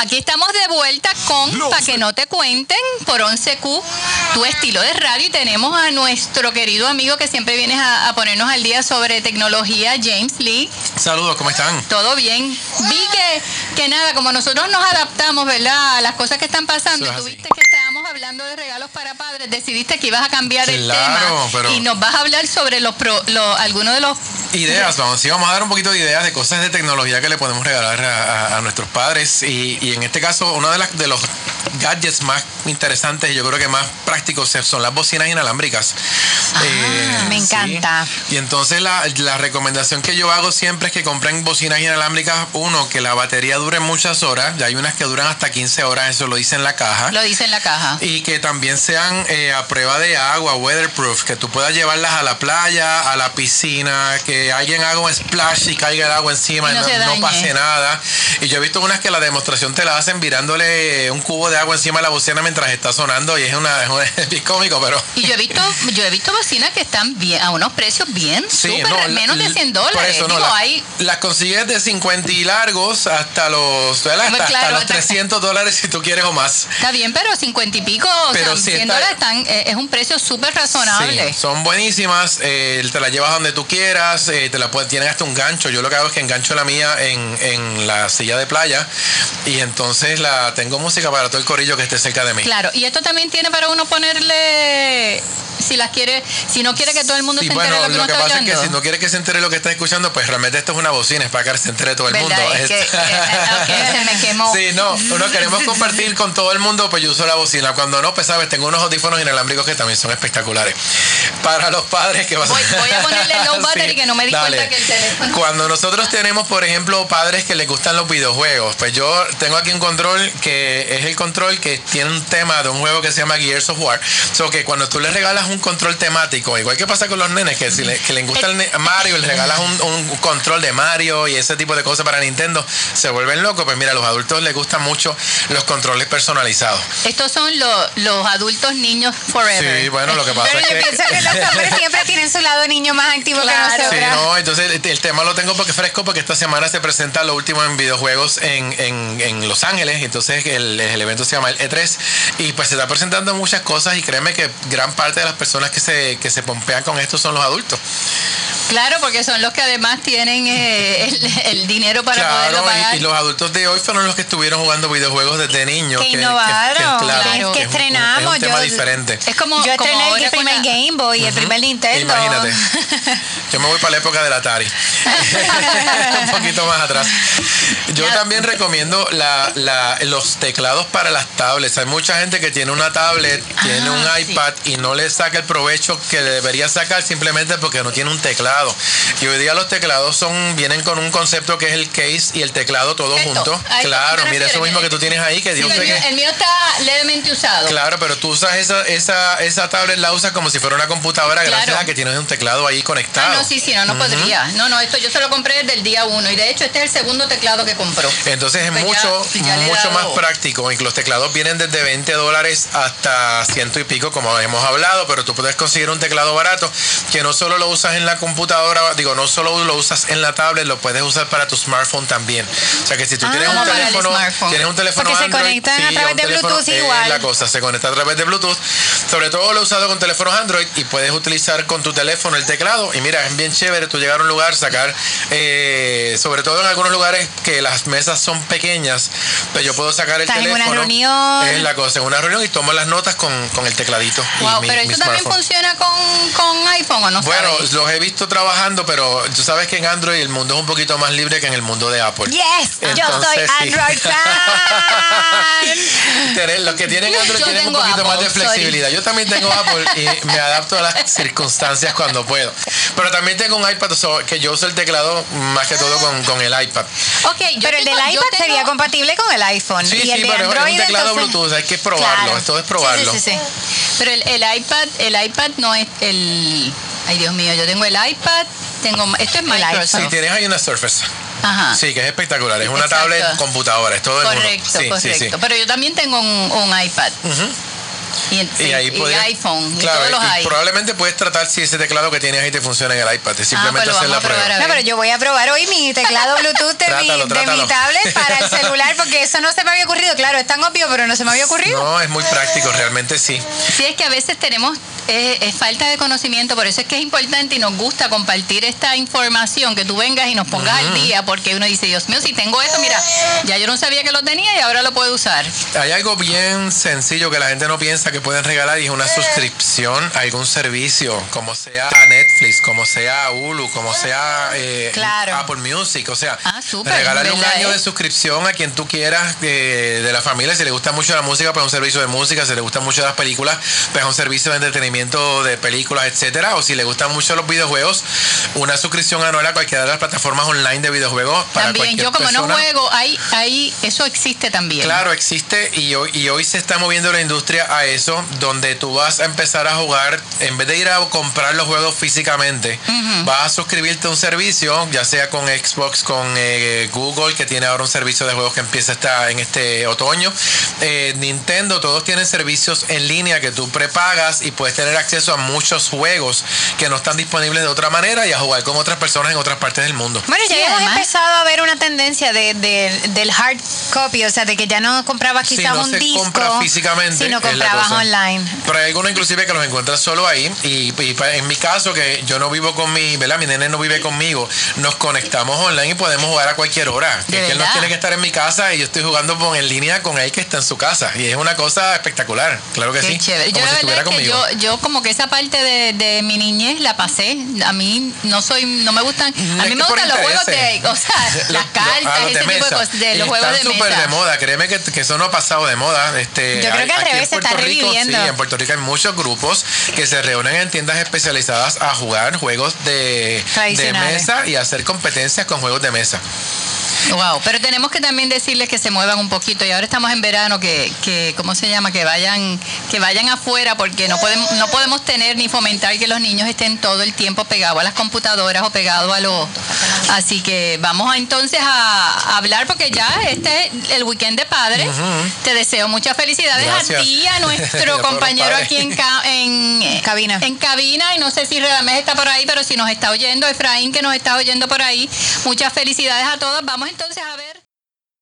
Aquí estamos de vuelta con Los- Pa' que no te cuenten por 11Q, tu estilo de radio. Y tenemos a nuestro querido amigo que siempre vienes a, a ponernos al día sobre tecnología, James Lee. Saludos, ¿cómo están? Todo bien. Vi que, que nada, como nosotros nos adaptamos, ¿verdad? A las cosas que están pasando. Es tuviste que estábamos hablando de regalos para padres. Decidiste que ibas a cambiar el tema. pero- Y nos vas a hablar sobre los, pro- los algunos de los Ideas, vamos, sí, vamos a dar un poquito de ideas de cosas de tecnología que le podemos regalar a, a- a nuestros padres. Y, y en este caso, uno de, las, de los gadgets más interesantes y yo creo que más prácticos son las bocinas inalámbricas. Eh, me sí. encanta. Y entonces la, la recomendación que yo hago siempre es que compren bocinas inalámbricas, uno, que la batería dure muchas horas, ya hay unas que duran hasta 15 horas, eso lo dice en la caja. lo dice en la caja. Y que también sean eh, a prueba de agua, weatherproof, que tú puedas llevarlas a la playa, a la piscina, que alguien haga un splash y caiga el agua encima Y y no no, pase nada. Y yo he visto unas que la demostración te la hacen virándole un cubo de agua encima de la bocina mientras está sonando y es una es, un- es bien cómico, pero Y yo he visto, yo he visto bocinas que están bien, a unos precios bien Sí, súper, no, menos de 100 dólares. Por eso, no, Digo, la- hay, las consigues de 50 y largos hasta los, hasta, los hasta- 300 dólares si tú quieres o más. está bien, pero 50 y pico, o Pero sea, sí 100 está- dólares están, eh, es un precio súper razonable. Sí, son buenísimas, eh, te las llevas donde tú quieras, eh, te la puedes, tienen hasta un gancho. Yo lo que hago es que engancho la mía en, en la silla de playa y entonces la tengo música para todo el corillo que esté cerca de mí. Claro, y esto también tiene para uno ponerle, si las quiere, si no quiere que todo el mundo Sí, se entere bueno, lo que lo uno que está pasa es que si no quieres que se entere lo que está escuchando, pues realmente esto es una bocina, es para que se entere todo el ¿Verdad? mundo. Es que, Este- eh, eh, se me quemó. Sí, no, uno queremos compartir con todo el mundo, pues yo uso la bocina. Cuando no, pues sabes, tengo unos audífonos inalámbricos que también son espectaculares. Para los padres que vas Voy- voy a ponerle low battery que no me di cuenta que el teléfono- Cuando nosotros tenemos, por ejemplo, padres que les gustan los videojuegos, pues yo tengo aquí un control que es el control que tiene un tema de un juego que se llama Gears of War. So que cuando tú les regalas un control temático, igual que pasa con los nenes, que si le, que les gusta el Mario, les regalas un, un control de Mario y ese tipo de cosas para Nintendo, se vuelven locos. Pues mira, a los adultos les gustan mucho los controles personalizados. Estos son los, los adultos niños forever. Sí, bueno, lo que pasa Pero es yo que... pienso que los hombres siempre tienen su lado niño más activo Claro. que Sí, nosotras. no, entonces el, el tema lo tengo porque fresco porque esta semana se presenta lo último en videojuegos en, en, en Los Ángeles, entonces el, el evento se llama el E3 y pues se está presentando muchas cosas y créeme que gran parte de las personas que se, que se pompean con esto son los adultos. Claro, porque son los que además tienen eh, el, el dinero para poderlo Claro, pagar. y, y los adultos de hoy fueron los que estuvieron jugando videojuegos desde niños. Que innovaron, claro, que- que es un- estrenamos, Es un tema yo- diferente. es como, Yo estrené el primer la- Game Boy, el primer Nintendo. Imagínate. Yo me voy para la época del Atari. un poquito más atrás. Yo Ya. también recomiendo la, la- los teclados para las tablets. Hay mucha gente que tiene una tablet, tiene un Ah, sí. iPad y no le saca el provecho que le debería sacar simplemente porque no tiene un teclado. Y hoy día los teclados son vienen con un concepto que es el case y el teclado todo Esto, junto. Claro, mira eso mismo que tú tienes ahí que Sí, Dios el, mío, que- el mío está levemente usado. Claro, pero tú usas esa, esa, esa tablet, la usas como si fuera una computadora gracias a que tienes un teclado ahí conectado. Ah, no, sí, sí, no, no podría. No, no, esto yo se lo compré desde el día uno. Y de hecho, este es el segundo teclado que compró. Entonces es Pues mucho, ya he mucho más práctico. Y los teclados vienen desde 20 dólares hasta ciento y pico, como hemos hablado, pero tú puedes conseguir un teclado barato que no solo lo usas en la computadora, digo, no solo lo usas en la tablet, lo puedes usar para tu smartphone también. O sea que si tú Ah, tienes un teléfono, tienes un teléfono Porque se Android, conectan a sí, través un de teléfono, Bluetooth es igual. la cosa, se conecta a través de Bluetooth. Sobre todo lo he usado con teléfonos Android y puedes utilizar con tu teléfono el teclado. Y mira, es bien chévere tú llegar a un lugar, sacar, eh, sobre todo en algunos lugares que las mesas son pequeñas, pues yo puedo sacar el Estás en una teléfono. reunión. Es la cosa, en una reunión y tomo las notas con, con el tecladito. y Wow, mi- pero mi eso también funciona con, con iPhone o no Bueno, sabes? los he visto trabajando, pero tú sabes que en Android el mundo es un poquito más libre que en el mundo de Apple. Yes, yo soy. Android fan. Los que tienen Android Yo tienen un poquito más de flexibilidad. Yo también tengo Apple y me adapto a las circunstancias cuando puedo. Pero también tengo un iPad, so que yo uso el teclado más que todo con, con el iPad. Ok, yo Pero el del iPad tengo- sería compatible con el iPhone. Sí, y sí, el de pero es un Android, teclado entonces- Bluetooth, hay que probarlo, Claro. esto es probarlo. Sí, sí, sí, sí. Pero el, el iPad, el iPad no es el... Ay, Dios mío, yo tengo el iPad, tengo... Esto es Microsoft. Si tienes ahí una Surface. Ajá. Sí, que es espectacular. Es una Exacto. tablet computadora, es todo en uno. Correcto, Sí, sí, correcto. sí. Pero yo también tengo un, un iPad. Y, el- sí, y podrías- iPhone, y todos los y probablemente puedes tratar si ese teclado que tienes ahí te funciona en el iPad. Es simplemente pues hacer la prueba. No, pero yo voy a probar hoy mi teclado Bluetooth de, mi, Trátalo, de trátalo. mi tablet para el celular, porque eso no se me había ocurrido. Claro, es tan obvio, pero no se me había ocurrido. No, es muy práctico, realmente sí. Sí, es que a veces tenemos eh, es falta de conocimiento, por eso es que es importante y nos gusta compartir esta información, que tú vengas y nos pongas al día, porque uno dice, Dios mío, si tengo esto, mira, ya yo no sabía que lo tenía y ahora lo puedo usar. Hay algo bien sencillo que la gente no piensa que pueden regalar y es una suscripción a algún servicio, como sea Netflix, como sea Hulu, como sea eh, Claro. Apple Music. O sea, Ah, regalarle un ¿verdad, año eh? de suscripción a quien tú quieras eh, de la familia. Si le gusta mucho la música, pues un servicio de música. Si le gustan mucho las películas, pues un servicio de entretenimiento de películas, etcétera. O si le gustan mucho los videojuegos, una suscripción anual a cualquiera de las plataformas online de videojuegos. Para también, yo como no juego, ahí, ahí, eso existe también. Claro, existe y hoy, y hoy se está moviendo la industria a eso, donde tú vas a empezar a jugar, en vez de ir a comprar los juegos físicamente, vas a suscribirte a un servicio, ya sea con Xbox, con eh, Google, que tiene ahora un servicio de juegos que empieza esta, en este otoño, eh, Nintendo, todos tienen servicios en línea que tú prepagas y puedes tener acceso a muchos juegos que no están disponibles de otra manera y a jugar con otras personas en otras partes del mundo. Bueno, ya Sí, hemos además- empezado a ver una tendencia de, de- del hard copy, o sea, de que ya no comprabas Si quizás no un se disco, compra físicamente, sino es la comprabas cosa. online. Pero hay algunos inclusive que los encuentras solo ahí y, y pa- en mi caso que yo no vivo con mi, ¿verdad? Mi nene no vive conmigo, nos conectamos online y podemos jugar a cualquier hora. ¿De Que, él no tiene que estar en mi casa y yo estoy jugando con, en línea con él que está en su casa y es una cosa espectacular, claro que Qué sí. chévere. Yo Como la si estuviera es que conmigo. yo, yo como que esa parte de, de mi niñez la pasé. A mí no soy, no me gustan, No a mí me gustan los juegos de, o sea, Los- las cartas, los ese tipo de mesa. cosas, de los juegos de Están súper mesa. de moda, créeme que, que eso no ha pasado de moda. Este, Yo creo que al revés, está Puerto Rico. Sí, en Puerto Rico hay muchos grupos que se reúnen en tiendas especializadas a jugar juegos de, mesa y hacer competencias con juegos de mesa. Wow, pero tenemos que también decirles que se muevan un poquito y ahora estamos en verano que, que ¿cómo se llama? Que vayan que vayan afuera porque no podemos no podemos tener ni fomentar que los niños estén todo el tiempo pegados a las computadoras o pegados a los así que vamos a, entonces a, a hablar porque ya este es el weekend de padres. Te deseo muchas felicidades Gracias. a ti y a nuestro compañero aquí en, ca- en eh, Cabina. en cabina y no sé si Radamés está por ahí, pero si nos está oyendo, Efraín que nos está oyendo por ahí, muchas felicidades a todos. Vamos entonces a ver.